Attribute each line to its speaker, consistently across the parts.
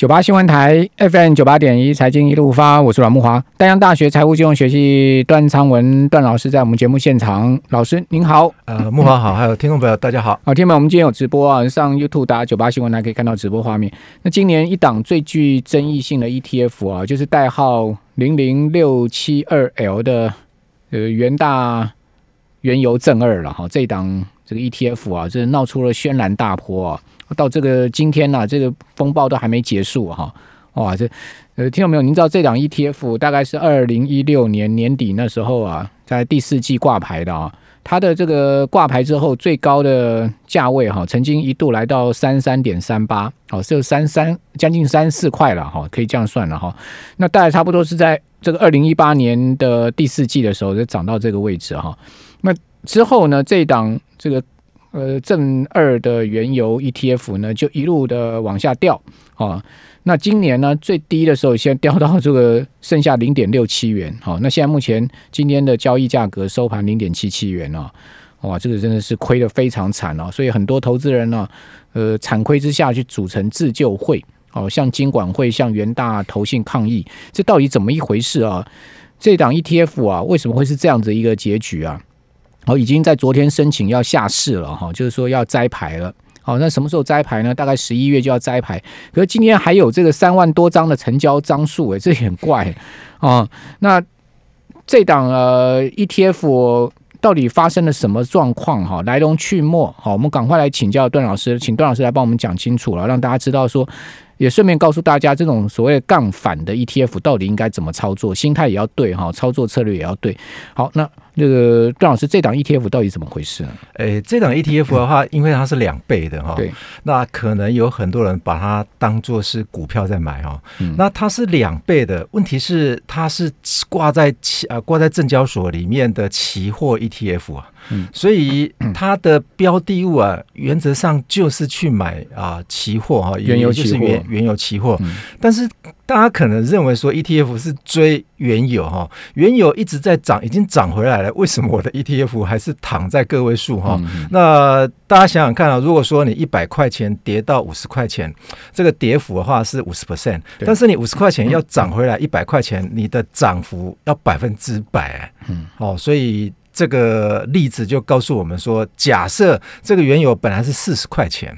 Speaker 1: 九八新闻台 FM 九八点一财经一路发，我是阮木华。丹阳大学财务金融学系段昌文段老师在我们节目现场，老师您好。
Speaker 2: 呃，木华好，还有听众朋友大家好。
Speaker 1: 好，听众们，我们今天有直播啊，上 YouTube 打九八新闻台可以看到直播画面。那今年一档最具争议性的 ETF 啊，就是代号零零六七二 L 的呃元大原油正二了哈。这一档这个 ETF 啊，这闹出了轩然大波啊。到这个今天呢，这个风暴都还没结束哈，哇，这呃，听到没有？您知道这档 ETF 大概是二零一六年年底那时候啊，在第四季挂牌的啊，它的这个挂牌之后最高的价位哈，曾经一度来到三三点三八，好，是三三将近三四块了哈，可以这样算了哈。那大概差不多是在这个二零一八年的第四季的时候就涨到这个位置哈。那之后呢，这档这个。呃，正二的原油 ETF 呢，就一路的往下掉啊。那今年呢，最低的时候先掉到这个剩下零点六七元。好，那现在目前今天的交易价格收盘零点七七元啊。哇，这个真的是亏的非常惨哦。所以很多投资人呢，呃，惨亏之下去组成自救会，哦，向金管会、向元大投信抗议，这到底怎么一回事啊？这档 ETF 啊，为什么会是这样子一个结局啊？哦，已经在昨天申请要下市了哈，就是说要摘牌了。好，那什么时候摘牌呢？大概十一月就要摘牌。可是今天还有这个三万多张的成交张数，哎，这也很怪啊。那这档呃 ETF 到底发生了什么状况？哈，来龙去脉。好，我们赶快来请教段老师，请段老师来帮我们讲清楚了，让大家知道说。也顺便告诉大家，这种所谓杠反的 ETF 到底应该怎么操作，心态也要对哈，操作策略也要对。好，那那个段老师，这档 ETF 到底怎么回事呢？
Speaker 2: 诶，这档 ETF 的话，因为它是两倍的哈，
Speaker 1: 对，
Speaker 2: 那可能有很多人把它当做是股票在买哈。那它是两倍的，问题是它是挂在期啊挂在证交所里面的期货 ETF 啊。嗯，所以它的标的物啊，原则上就是去买啊期货哈，
Speaker 1: 原油
Speaker 2: 就是原原油期货。但是大家可能认为说 ETF 是追原油哈，原油一直在涨，已经涨回来了，为什么我的 ETF 还是躺在个位数哈？那大家想想看啊，如果说你一百块钱跌到五十块钱，这个跌幅的话是五十 percent，但是你五十块钱要涨回来一百块钱，你的涨幅要百分之百。嗯，哦，所以。这个例子就告诉我们说，假设这个原油本来是四十块钱，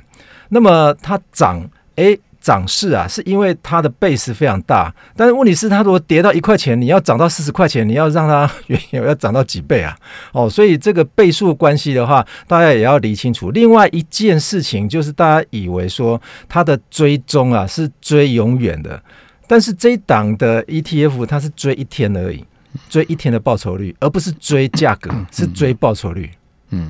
Speaker 2: 那么它涨，哎，涨势啊，是因为它的 base 非常大。但是问题是，它如果跌到一块钱，你要涨到四十块钱，你要让它 原油要涨到几倍啊？哦，所以这个倍数关系的话，大家也要理清楚。另外一件事情就是，大家以为说它的追踪啊是追永远的，但是这一档的 ETF 它是追一天而已。追一天的报酬率，而不是追价格，是追报酬率。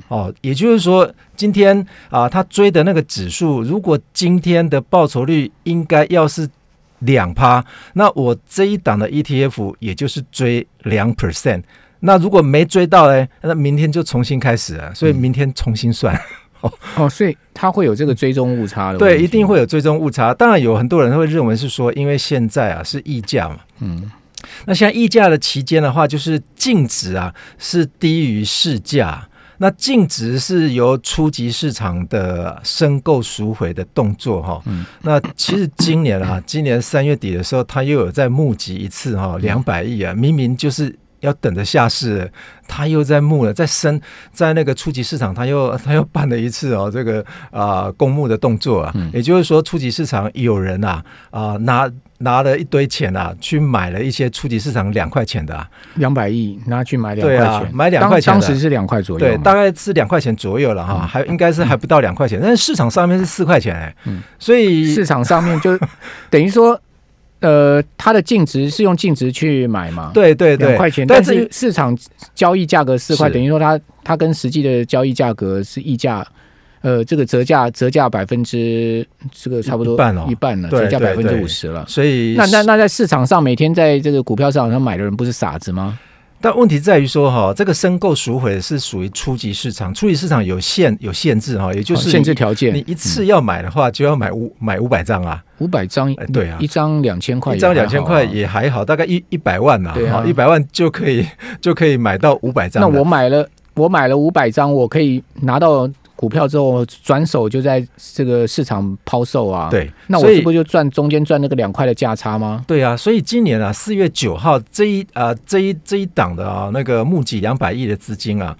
Speaker 2: 哦，也就是说，今天啊，他追的那个指数，如果今天的报酬率应该要是两趴，那我这一档的 ETF 也就是追两 percent。那如果没追到呢，那明天就重新开始了，所以明天重新算。
Speaker 1: 哦 哦，所以它会有这个追踪误差的。
Speaker 2: 对，一定会有追踪误差。当然，有很多人会认为是说，因为现在啊是溢价嘛。嗯。那现在溢价的期间的话，就是净值啊是低于市价。那净值是由初级市场的申购赎回的动作哈。那其实今年啊，今年三月底的时候，它又有在募集一次哈，两百亿啊，明明就是要等着下市，他又在募了，在升，在那个初级市场，他又 他又办了一次哦，这个啊公募的动作啊，也就是说初级市场有人啊啊拿。拿了一堆钱啊，去买了一些初级市场两块钱的，
Speaker 1: 两百亿拿去买两块钱，
Speaker 2: 买两块钱，
Speaker 1: 当时是两块左右，
Speaker 2: 对，大概是两块钱左右了哈，还应该是还不到两块钱，但是市场上面是四块钱哎，嗯，所以
Speaker 1: 市场上面就 等于说，呃，它的净值是用净值去买嘛，
Speaker 2: 对对对，
Speaker 1: 两块钱，但是市场交易价格四块，等于说它它跟实际的交易价格是溢价。呃，这个折价折价百分之这个差不多
Speaker 2: 一半了，
Speaker 1: 一半了，折价百分之五十了。
Speaker 2: 所以
Speaker 1: 那那那在市场上每天在这个股票市场上买的人不是傻子吗？
Speaker 2: 但问题在于说哈，这个申购赎回是属于初级市场，初级市场有限有限制哈，也就是
Speaker 1: 限制条件，
Speaker 2: 你一次要买的话就要买五买五百张啊，
Speaker 1: 五百张，
Speaker 2: 对啊，
Speaker 1: 一张两千块，
Speaker 2: 一张两千块也还好，大概一一百万呐，
Speaker 1: 对啊，
Speaker 2: 一百万就可以就可以买到五百张。
Speaker 1: 那我买了我买了五百张，我可以拿到。股票之后转手就在这个市场抛售啊。，
Speaker 2: 对，
Speaker 1: 那我是不是就赚中间赚那个两块的价差吗？
Speaker 2: 对啊，所以今年啊，四月九号这一啊、这一这一档的啊那个募集两百亿的资金啊，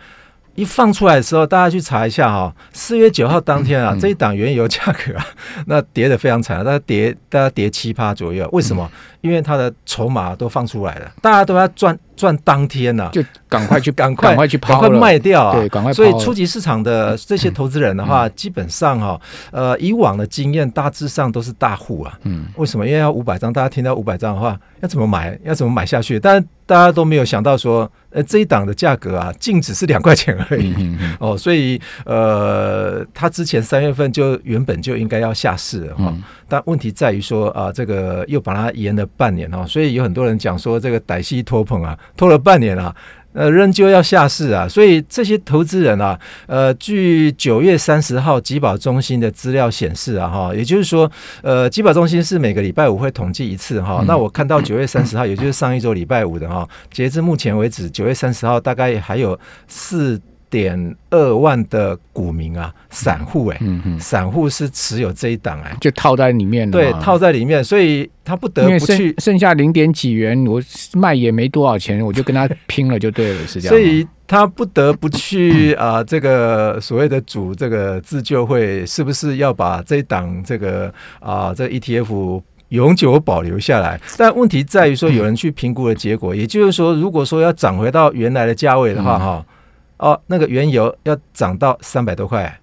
Speaker 2: 一放出来的时候，大家去查一下哈、四月九号当天啊，这一档原油价格啊，那跌的非常惨，大概跌大概跌七趴左右。为什么？因为它的筹码都放出来了，大家都要赚赚当天呐、啊。
Speaker 1: 就赶快去
Speaker 2: 赶快
Speaker 1: 赶快去
Speaker 2: 赶快
Speaker 1: 抛了，
Speaker 2: 卖掉啊！
Speaker 1: 对赶快
Speaker 2: 所以初级市场的这些投资人的话，基本上哈、呃，以往的经验大致上都是大户啊。
Speaker 1: 嗯，
Speaker 2: 为什么？因为要五百张，大家听到五百张的话，要怎么买？要怎么买下去？但大家都没有想到说，呃，这一档的价格啊，净值是两块钱而已。
Speaker 1: 嗯嗯
Speaker 2: 哦，所以呃，他之前三月份就原本就应该要下市了哈、
Speaker 1: 嗯
Speaker 2: 但问题在于说啊、这个又把它延了半年哈、所以有很多人讲说这个歹戏拖棚啊，拖了半年啊。呃，仍旧要下市啊，所以这些投资人啊，呃，据九月三十号集保中心的资料显示啊，哈，也就是说，呃，集保中心是每个礼拜五会统计一次哈。
Speaker 1: 嗯
Speaker 2: 那我看到九月三十号，也就是上一周礼拜五的哈，截至目前为止，九月三十号大概还有四点二万的股民啊，散户哎、
Speaker 1: 嗯嗯，
Speaker 2: 散户是持有这一档哎、
Speaker 1: 就套在里面了，
Speaker 2: 对，套在里面，所以他不得不去，
Speaker 1: 剩下零点几元，我卖也没多少钱，我就跟他拼了就对了，是这样。
Speaker 2: 所以他不得不去啊、这个所谓的主这个自救会，是不是要把这一档这个啊、这个 ETF 永久保留下来？但问题在于说，有人去评估的结果，也就是说，如果说要涨回到原来的价位的话，
Speaker 1: 嗯
Speaker 2: 哈、哦，那个原油要涨到三百多块，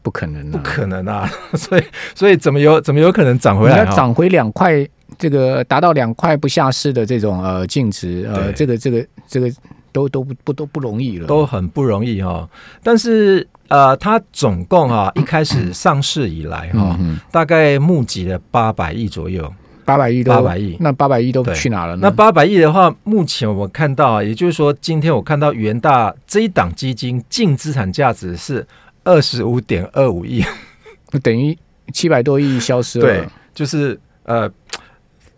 Speaker 1: 不可能、啊，
Speaker 2: 不可能啊！所以，所以怎么有怎么有可能涨回来？
Speaker 1: 要涨回两块，这个达到两块不下市的这种呃净值，呃，这个这个这个都都不不都不容易了，
Speaker 2: 都很不容易哈、但是呃，它总共啊、一开始上市以来哈、
Speaker 1: 嗯
Speaker 2: 大概募集了八百亿左右。
Speaker 1: 八百亿都
Speaker 2: 800亿
Speaker 1: 那八百亿都去哪了呢？
Speaker 2: 那八百亿的话，目前我看到啊，也就是说，今天我看到元大这一档基金净资产价值是二十五点二五亿，
Speaker 1: 等于七百多亿消失了。
Speaker 2: 对，就是呃。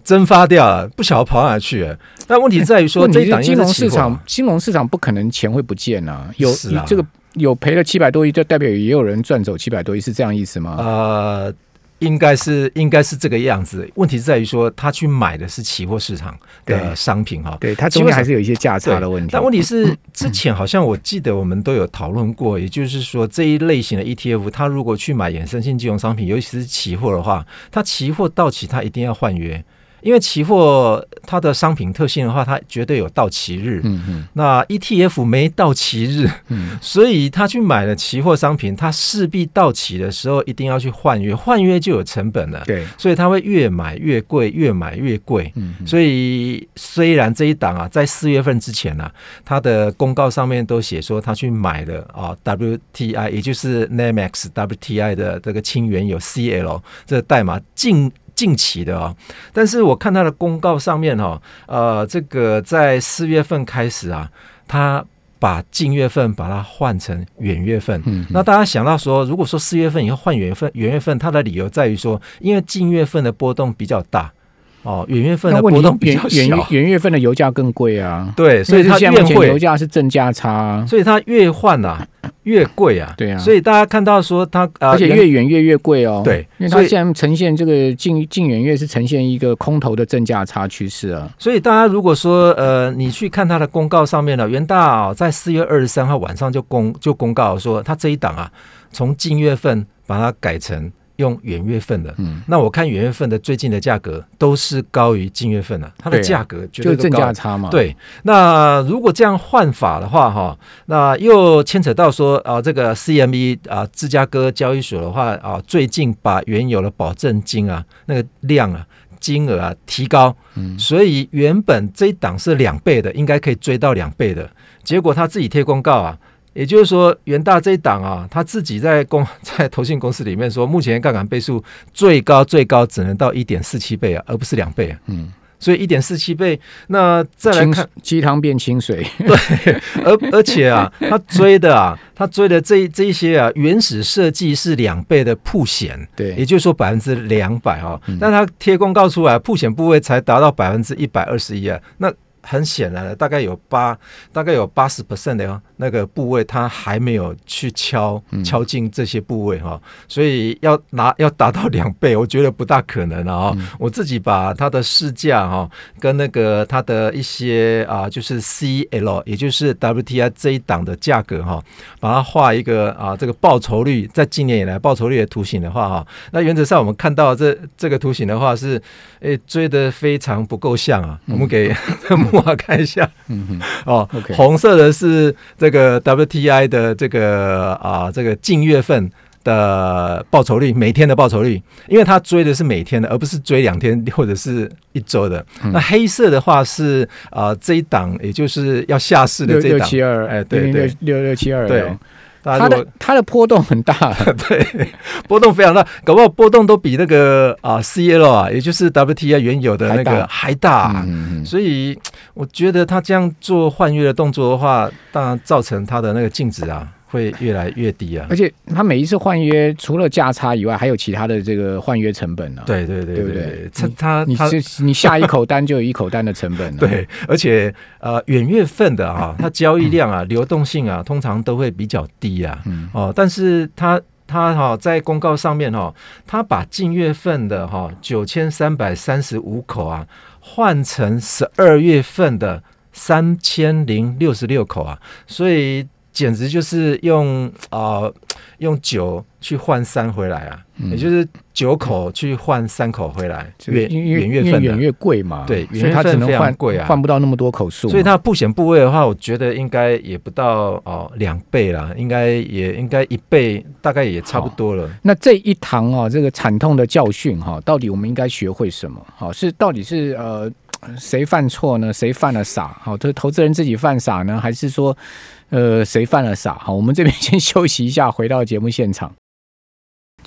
Speaker 2: 蒸发掉了，不晓得跑哪去了。但问题在于说，
Speaker 1: 问
Speaker 2: 这一档
Speaker 1: 金融市场，金融市场不可能钱会不见啊！有
Speaker 2: 是啊
Speaker 1: 这个有赔了七百多亿，就代表也有人赚走七百多亿，是这样意思吗？
Speaker 2: 呃，应该是应该是这个样子。问题在于说，他去买的是期货市场的商品哈。
Speaker 1: 对，它中间还是有一些价差的问题。
Speaker 2: 但问题是，之前好像我记得我们都有讨论过，也就是说这一类型的 ETF，它如果去买衍生性金融商品，尤其是期货的话，它期货到期它一定要换约，因为期货它的商品特性的话，它绝对有到期日。
Speaker 1: 嗯嗯。
Speaker 2: 那 ETF 没到期日，
Speaker 1: 嗯，
Speaker 2: 所以他去买了期货商品，他势必到期的时候一定要去换约，换约就有成本了，
Speaker 1: 对，
Speaker 2: 所以他会越买越贵，越买越贵。
Speaker 1: 嗯嗯。
Speaker 2: 所以虽然这一档啊，在四月份之前啊，它的公告上面都写说他去买了啊 WTI，也就是 NEMEX WTI 的这个氢原油 CL 这个代码近近期的哦，但是我看他的公告上面哈、哦，呃，这个在四月份开始啊，他把近月份把它换成远月份。
Speaker 1: 嗯，
Speaker 2: 那大家想到说，如果说四月份以后换远月份，远月份它的理由在于说，因为近月份的波动比较大，哦，元月份的波动
Speaker 1: 题
Speaker 2: 比较小，
Speaker 1: 元月份的油价更贵啊，
Speaker 2: 对，所以它
Speaker 1: 现在油，价是正价差啊，
Speaker 2: 所以它越换啊越贵啊，
Speaker 1: 对啊。
Speaker 2: 所以大家看到说它啊，
Speaker 1: 而且越远越越贵哦。
Speaker 2: 对
Speaker 1: 因为它现在呈现这个近近远月是呈现一个空头的正价差趋势啊。
Speaker 2: 所以大家如果说呃，你去看它的公告上面呢，元大、哦、在四月二十三号晚上就公就公告说，它这一档啊，从近月份把它改成用元月份的。
Speaker 1: 嗯，
Speaker 2: 那我看元月份的最近的价格都是高于近月份的、它的价格绝
Speaker 1: 就是正价差嘛。，
Speaker 2: 对，那如果这样换法的话，哈，那又牵扯到说啊，这个 CME 啊，芝加哥交易所的话啊，最近把原有的保证金啊，那个量啊。金额啊提高，
Speaker 1: 嗯
Speaker 2: 所以原本这一档是两倍的，应该可以追到两倍的。结果他自己贴公告啊，也就是说元大这一档啊，他自己在公在投信公司里面说，目前杠杆倍数最高最高只能到一点四七倍啊，而不是两倍啊。
Speaker 1: 嗯，
Speaker 2: 所以一点四七倍，那再来看，
Speaker 1: 鸡汤变清水。
Speaker 2: 对而而且啊，他追的啊，他追的这这一些啊，原始设计是两倍的铺险，
Speaker 1: 对。
Speaker 2: 也，就是说百分之两百啊。
Speaker 1: 嗯，
Speaker 2: 但他贴公告出来，铺险部位才达到百分之一百二十一啊，那很显然的，大概有八，大概有八十 percent 的那个部位，它还没有去敲敲进这些部位哈，所以要拿要达到两倍，我觉得不大可能了啊。我自己把它的市价哈，跟那个它的一些啊，就是 CL，也就是 WTI 这一档的价格哈，把它画一个啊，这个报酬率在今年以来报酬率的图形的话哈，那原则上我们看到这这个图形的话是，诶追的非常不够像啊，我们给 木华看一下，嗯嗯，哦，红色的是这个 WTI 的这个啊这个近月份。的报酬率，每天的报酬率，因为他追的是每天的，而不是追两天或者是一周的。那黑色的话是啊，这一档也就是要下市的这
Speaker 1: 六七二，
Speaker 2: 哎，对对，
Speaker 1: 六六七二，
Speaker 2: 对，
Speaker 1: 它的它的波动很大，
Speaker 2: 对，波动非常大，搞不好波动都比那个啊 C L 啊，也就是 W T I 原有的那个还大，所以我觉得他这样做换月的动作的话，当然造成他的那个净值啊。会越来越低啊！
Speaker 1: 而且他每一次换约，除了价差以外，还有其他的这个换约成本呢。
Speaker 2: 对对对，对不对？他他
Speaker 1: 你你下一口单就有一口单的成本。
Speaker 2: 对，而且呃，远月份的啊，它交易量啊，流动性啊，通常都会比较低啊。嗯哦，但是它他哈在公告上面哈，他把近月份的哈九千三百三十五口啊，换成十二月份的三千零六十六口啊，所以。简直就是用啊用酒去换三回来啊，也就是九口去换三口回来，
Speaker 1: 远远月份远越贵嘛，
Speaker 2: 对，
Speaker 1: 所以它只能换
Speaker 2: 贵啊，
Speaker 1: 换不到那么多口数，
Speaker 2: 所以它不显部位的话，我觉得应该也不到哦两倍啦，应该也应该一倍，大概也差不多了。
Speaker 1: 那这一堂啊，这个惨痛的教训哈，到底我们应该学会什么？好，是到底是呃。谁犯错呢？谁犯了傻？好，这投资人自己犯傻呢，还是说，呃，谁犯了傻？好，我们这边先 休息一下，回到节目现场。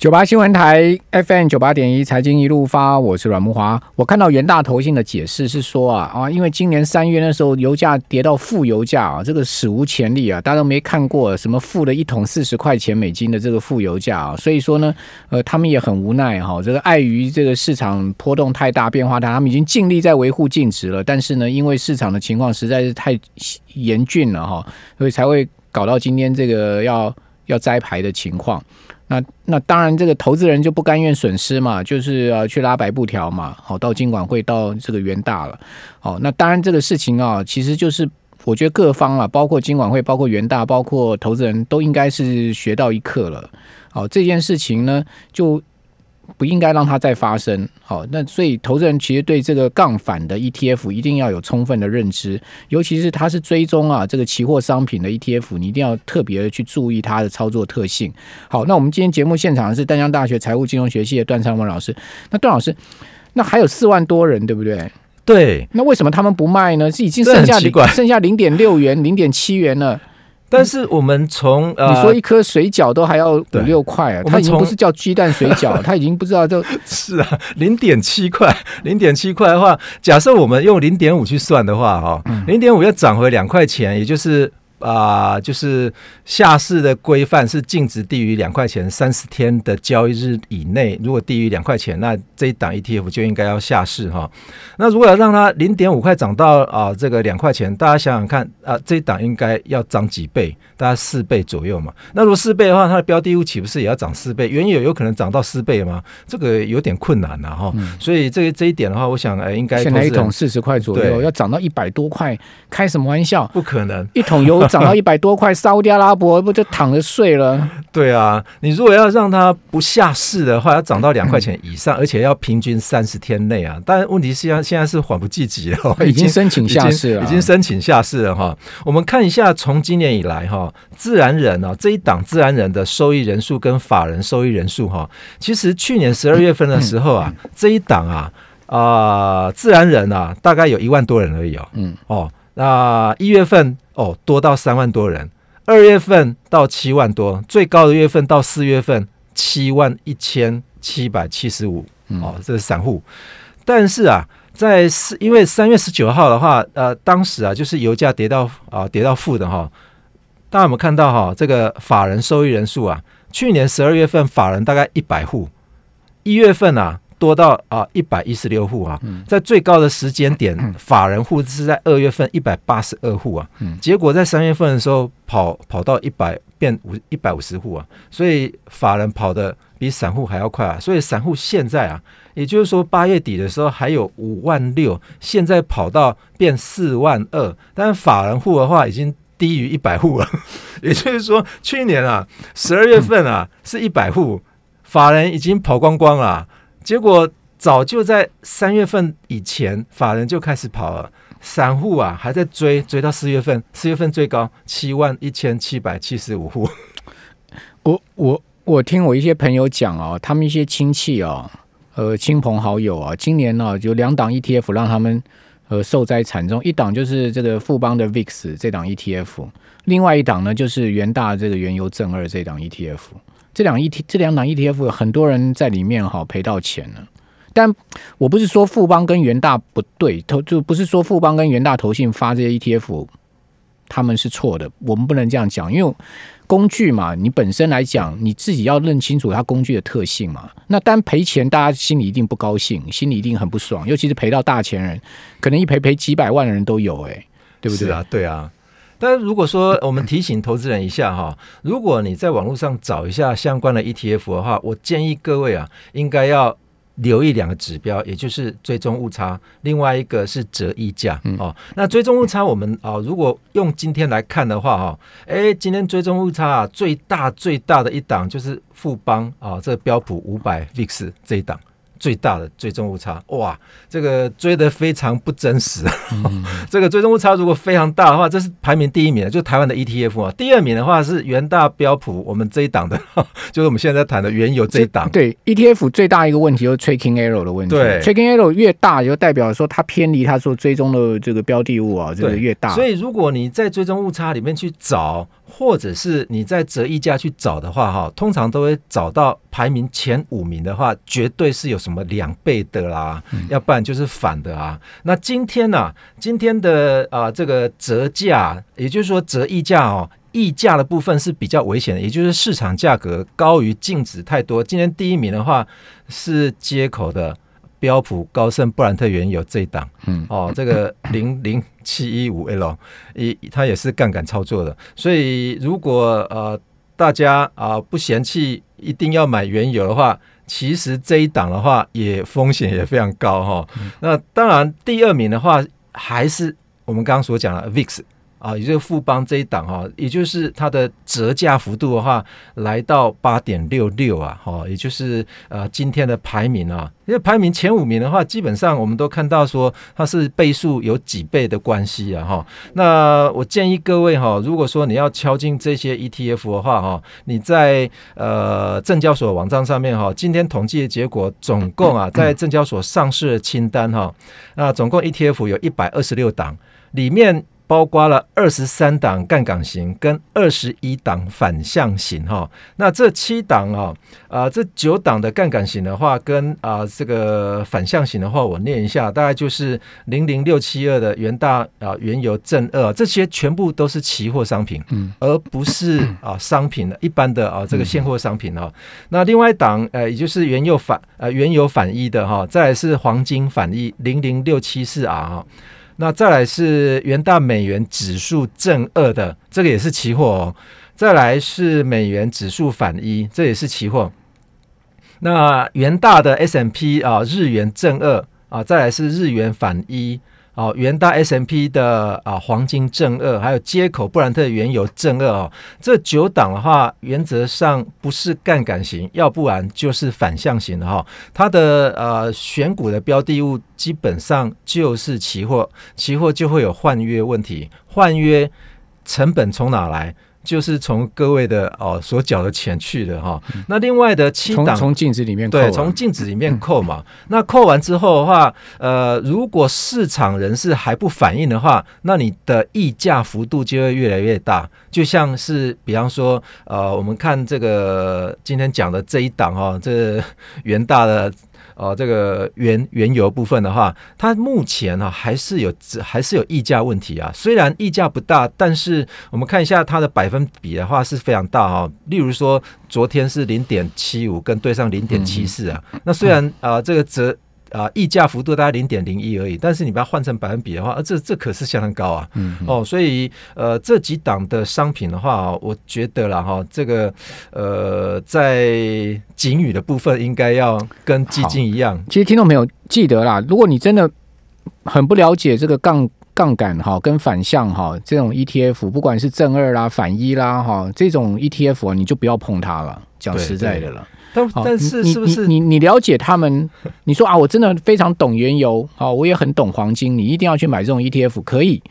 Speaker 1: 九八新闻台 FM 九八点一财经一路发，我是阮木华。我看到元大投信的解释是说啊啊，因为今年三月那时候油价跌到负油价啊，这个史无前例啊，大家都没看过什么负的一桶四十块钱美金的这个负油价啊，所以说呢，呃，他们也很无奈哈，这个碍于这个市场波动太大、变化大，他们已经尽力在维护净值了，但是呢，因为市场的情况实在是太严峻了哈，所以才会搞到今天这个要要摘牌的情况。那那当然，这个投资人就不甘愿损失嘛，就是呃去拉白布条嘛，好到金管会到这个元大了，好那当然这个事情啊，其实就是我觉得各方啊，包括金管会、包括元大、包括投资人都应该是学到一课了，好这件事情呢就。不应该让它再发生。好，那所以投资人其实对这个杠反的 ETF 一定要有充分的认知，尤其是它是追踪啊这个期货商品的 ETF，你一定要特别的去注意它的操作特性。好，那我们今天节目现场是丹江大学财务金融学系的段昌文老师。那段老师，那还有四万多人，对不对？
Speaker 2: 对。
Speaker 1: 那为什么他们不卖呢？是已经剩下剩下零点六元、零点七元了。
Speaker 2: 但是我们从呃
Speaker 1: 你说一颗水饺都还要五六块啊，它已经不是叫鸡蛋水饺，它已经不知道就
Speaker 2: 是啊，零点七块，零点七块的话，假设我们用零点五去算的话，哈，零点五要涨回两块钱，也就是。啊，就是下市的规范是净值低于两块钱三十天的交易日以内，如果低于两块钱，那这一档 ETF 就应该要下市哈。那如果要让它零点五块涨到啊这个两块钱，大家想想看啊，这一档应该要涨几倍？大概四倍左右嘛。那如果四倍的话，它的标的物岂不是也要涨四倍？原有有可能涨到四倍吗？这个有点困难了哈。所以这这一点的话，我想哎，应该
Speaker 1: 现在一桶四十块左右，要涨到一百多块，开什么玩笑？
Speaker 2: 不可能，
Speaker 1: 一桶油。涨到一百多块，沙特阿拉伯不就躺着睡了？
Speaker 2: 对啊，你如果要让它不下市的话，要涨到两块钱以上，而且要平均三十天内啊。但问题是现在现在是缓不济急了，
Speaker 1: 已经 申请下市了，
Speaker 2: 已经申请下市了哈。我们看一下，从今年以来哈，自然人啊这一档自然人的收益人数跟法人收益人数哈，其实去年十二月份的时候啊，这一档啊啊自然人啊大概有一万多人而已哦，嗯哦，那一月份。哦，多到三万多人，二月份到七万多，最高的月份到四月份七万一千七百七十五。哦，这是散户。但是啊，在四因为三月十九号的话，呃，当时啊，就是油价跌到啊跌到负的哈。大家有没有看到哈？这个法人收益人数啊，去年十二月份法人大概一百户，一月份啊多到啊一百一十六户啊，在最高的时间点，法人户是在二月份一百八十二户啊，结果在三月份的时候跑跑到一百变五一百五十户啊，所以法人跑的比散户还要快啊，所以散户现在啊，也就是说八月底的时候还有五万六，现在跑到变四万二，但是法人户的话已经低于一百户了，也就是说去年啊十二月份啊是一百户。法人已经跑光光了，结果早就在三月份以前，法人就开始跑了，散户啊还在追，追到四月份，四月份最高七万一千七百七十五户。
Speaker 1: 我我我听我一些朋友讲哦，他们一些亲戚哦，呃亲朋好友啊，今年呢有两档 ETF 让他们呃受灾惨重，一档就是这个富邦的 VIX 这档 ETF，另外一档呢就是元大这个原油正二这档 ETF。这两 E T 这两档 E T F 很多人在里面哈赔到钱了，但我不是说富邦跟元大不对，投就不是说富邦跟元大投信发这些 E T F 他们是错的，我们不能这样讲，因为工具嘛，你本身来讲你自己要认清楚它工具的特性嘛。那单赔钱，大家心里一定不高兴，心里一定很不爽，尤其是赔到大钱人，可能一赔赔几百万的人都有，哎，对不对
Speaker 2: 啊？对啊。但是如果说我们提醒投资人一下哈，如果你在网络上找一下相关的 ETF 的话，我建议各位啊，应该要留意两个指标，也就是追踪误差，另外一个是折溢价哦。那追踪误差，我们啊，如果用今天来看的话哈，哎，今天追踪误差啊，最大最大的一档就是富邦啊，这个标普五百 VIX 这一档。最大的追踪误差，哇，这个追的非常不真实。这个追踪误差如果非常大的话，这是排名第一名的，就台湾的 ETF 啊。第二名的话是元大标普，我们这一档的，就是我们现在谈的原油这一档。
Speaker 1: 对 ETF 最大一个问题就是 tracking error 的问题。
Speaker 2: 对
Speaker 1: ，tracking error 越大，就代表说它偏离它所追踪的这个标的物啊，这个越大。
Speaker 2: 所以如果你在追踪误差里面去找。或者是你在折溢价去找的话，哈，通常都会找到排名前五名的话，绝对是有什么两倍的啦，要不然就是反的啊。那今天呢，今天的啊这个折价，也就是说折溢价哦，溢价的部分是比较危险的，也就是市场价格高于净值太多。今天第一名的话是接口的。标普高盛布兰特原油这一档，嗯，哦，这个零零七一五 L，一它也是杠杆操作的，所以如果呃大家啊不嫌弃一定要买原油的话，其实这一档的话也风险也非常高哈。那当然第二名的话还是我们刚刚所讲的 VIX。啊，也就是富邦这一档哈，也就是它的折价幅度的话，来到八点六六啊，哈，也就是呃今天的排名啊，因为排名前五名的话，基本上我们都看到说它是倍数有几倍的关系啊，哈。那我建议各位哈，如果说你要敲进这些 ETF 的话哈，你在呃证交所网站上面哈，今天统计的结果总共啊，在证交所上市的清单哈，那总共 ETF 有一百二十六档，里面。包括了二十三档杠杆型跟二十一档反向型哈，那这七档啊，啊这九档的杠杆型的话，跟啊这个反向型的话，我念一下，大概就是零零六七二的元大啊原油正二，这些全部都是期货商品，嗯，而不是啊商品的一般的啊这个现货商品哈。那另外一档呃，也就是原油反呃原油反一的哈，再来是黄金反一零零六七四 R 哈。那再来是元大美元指数正二的，这个也是期货哦。再来是美元指数反一，这也是期货。那元大的 S M P 啊，日元正二啊，再来是日元反一。哦，元大 S M P 的啊黄金正二，还有接口布兰特原油正二哦，这九档的话，原则上不是杠杆型，要不然就是反向型的哈。它的呃选股的标的物基本上就是期货，期货就会有换约问题，换约成本从哪来？就是从各位的哦所缴的钱去的哈，那另外的七档
Speaker 1: 从镜子里面
Speaker 2: 对，从镜子里面扣嘛。那扣完之后的话，呃，如果市场人士还不反应的话，那你的溢价幅度就会越来越大。就像是比方说，呃，我们看这个今天讲的这一档哈，这元大的。哦这个原原油部分的话，它目前呢还是有还是有溢价问题啊。虽然溢价不大，但是我们看一下它的百分比的话是非常大啊。例如说昨天是零点七五，跟对上零点七四啊。那虽然啊这个折。啊，溢价幅度大概零点零一而已，但是你把它换成百分比的话，这这可是相当高啊。嗯，哦，所以呃，这几档的商品的话，我觉得了哈，这个呃，在景语的部分应该要跟基金一样。
Speaker 1: 其实听众朋友记得啦，如果你真的很不了解这个杠杠杆哈，跟反向哈这种 ETF，不管是正二啦、反一啦哈，这种 ETF 你就不要碰它了。讲实在的了。
Speaker 2: 但但是是不是
Speaker 1: 你你了解他们？你说啊，我真的非常懂原油，好，我也很懂黄金，你一定要去买这种 ETF，可以。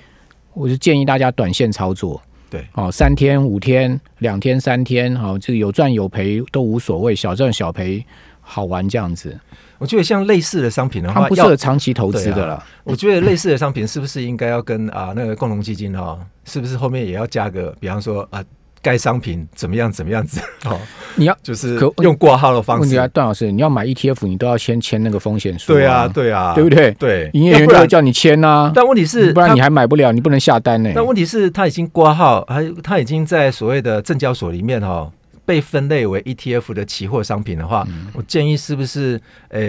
Speaker 1: 我就建议大家短线操作，
Speaker 2: 对，
Speaker 1: 哦，三天、五天、两天、三天，好，这个有赚有赔都无所谓，小赚小赔，好玩这样子。
Speaker 2: 我觉得像类似的商品的话，
Speaker 1: 不适合长期投资的了。
Speaker 2: 我觉得类似的商品是不是应该要跟啊那个共同基金哈，是不是后面也要加个，比方说啊。该商品怎么样？怎么样子？哦，
Speaker 1: 你要
Speaker 2: 就是用挂号的方式。问
Speaker 1: 题啊，段老师，你要买 ETF，你都要先签那个风险书。
Speaker 2: 对啊，对啊，
Speaker 1: 对不对？
Speaker 2: 对，
Speaker 1: 营业员都会叫你签呐。
Speaker 2: 但问题是，
Speaker 1: 不然你还买不了，你不能下单呢。
Speaker 2: 但问题是，他已经挂号，还他已经在所谓的证交所里面哈，被分类为 ETF 的期货商品的话，我建议是不是呃，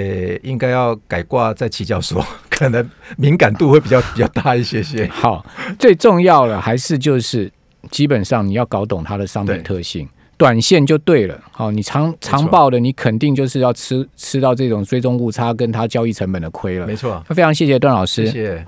Speaker 2: 应该要改挂在期交所，可能敏感度会比较比较大一些些。
Speaker 1: 好，最重要的还是就是。基本上你要搞懂它的商品特性，短线就对了。好，你长长报的，你肯定就是要吃吃到这种追踪误差跟它交易成本的亏了。
Speaker 2: 没错，
Speaker 1: 非常谢谢段老师。
Speaker 2: 谢谢。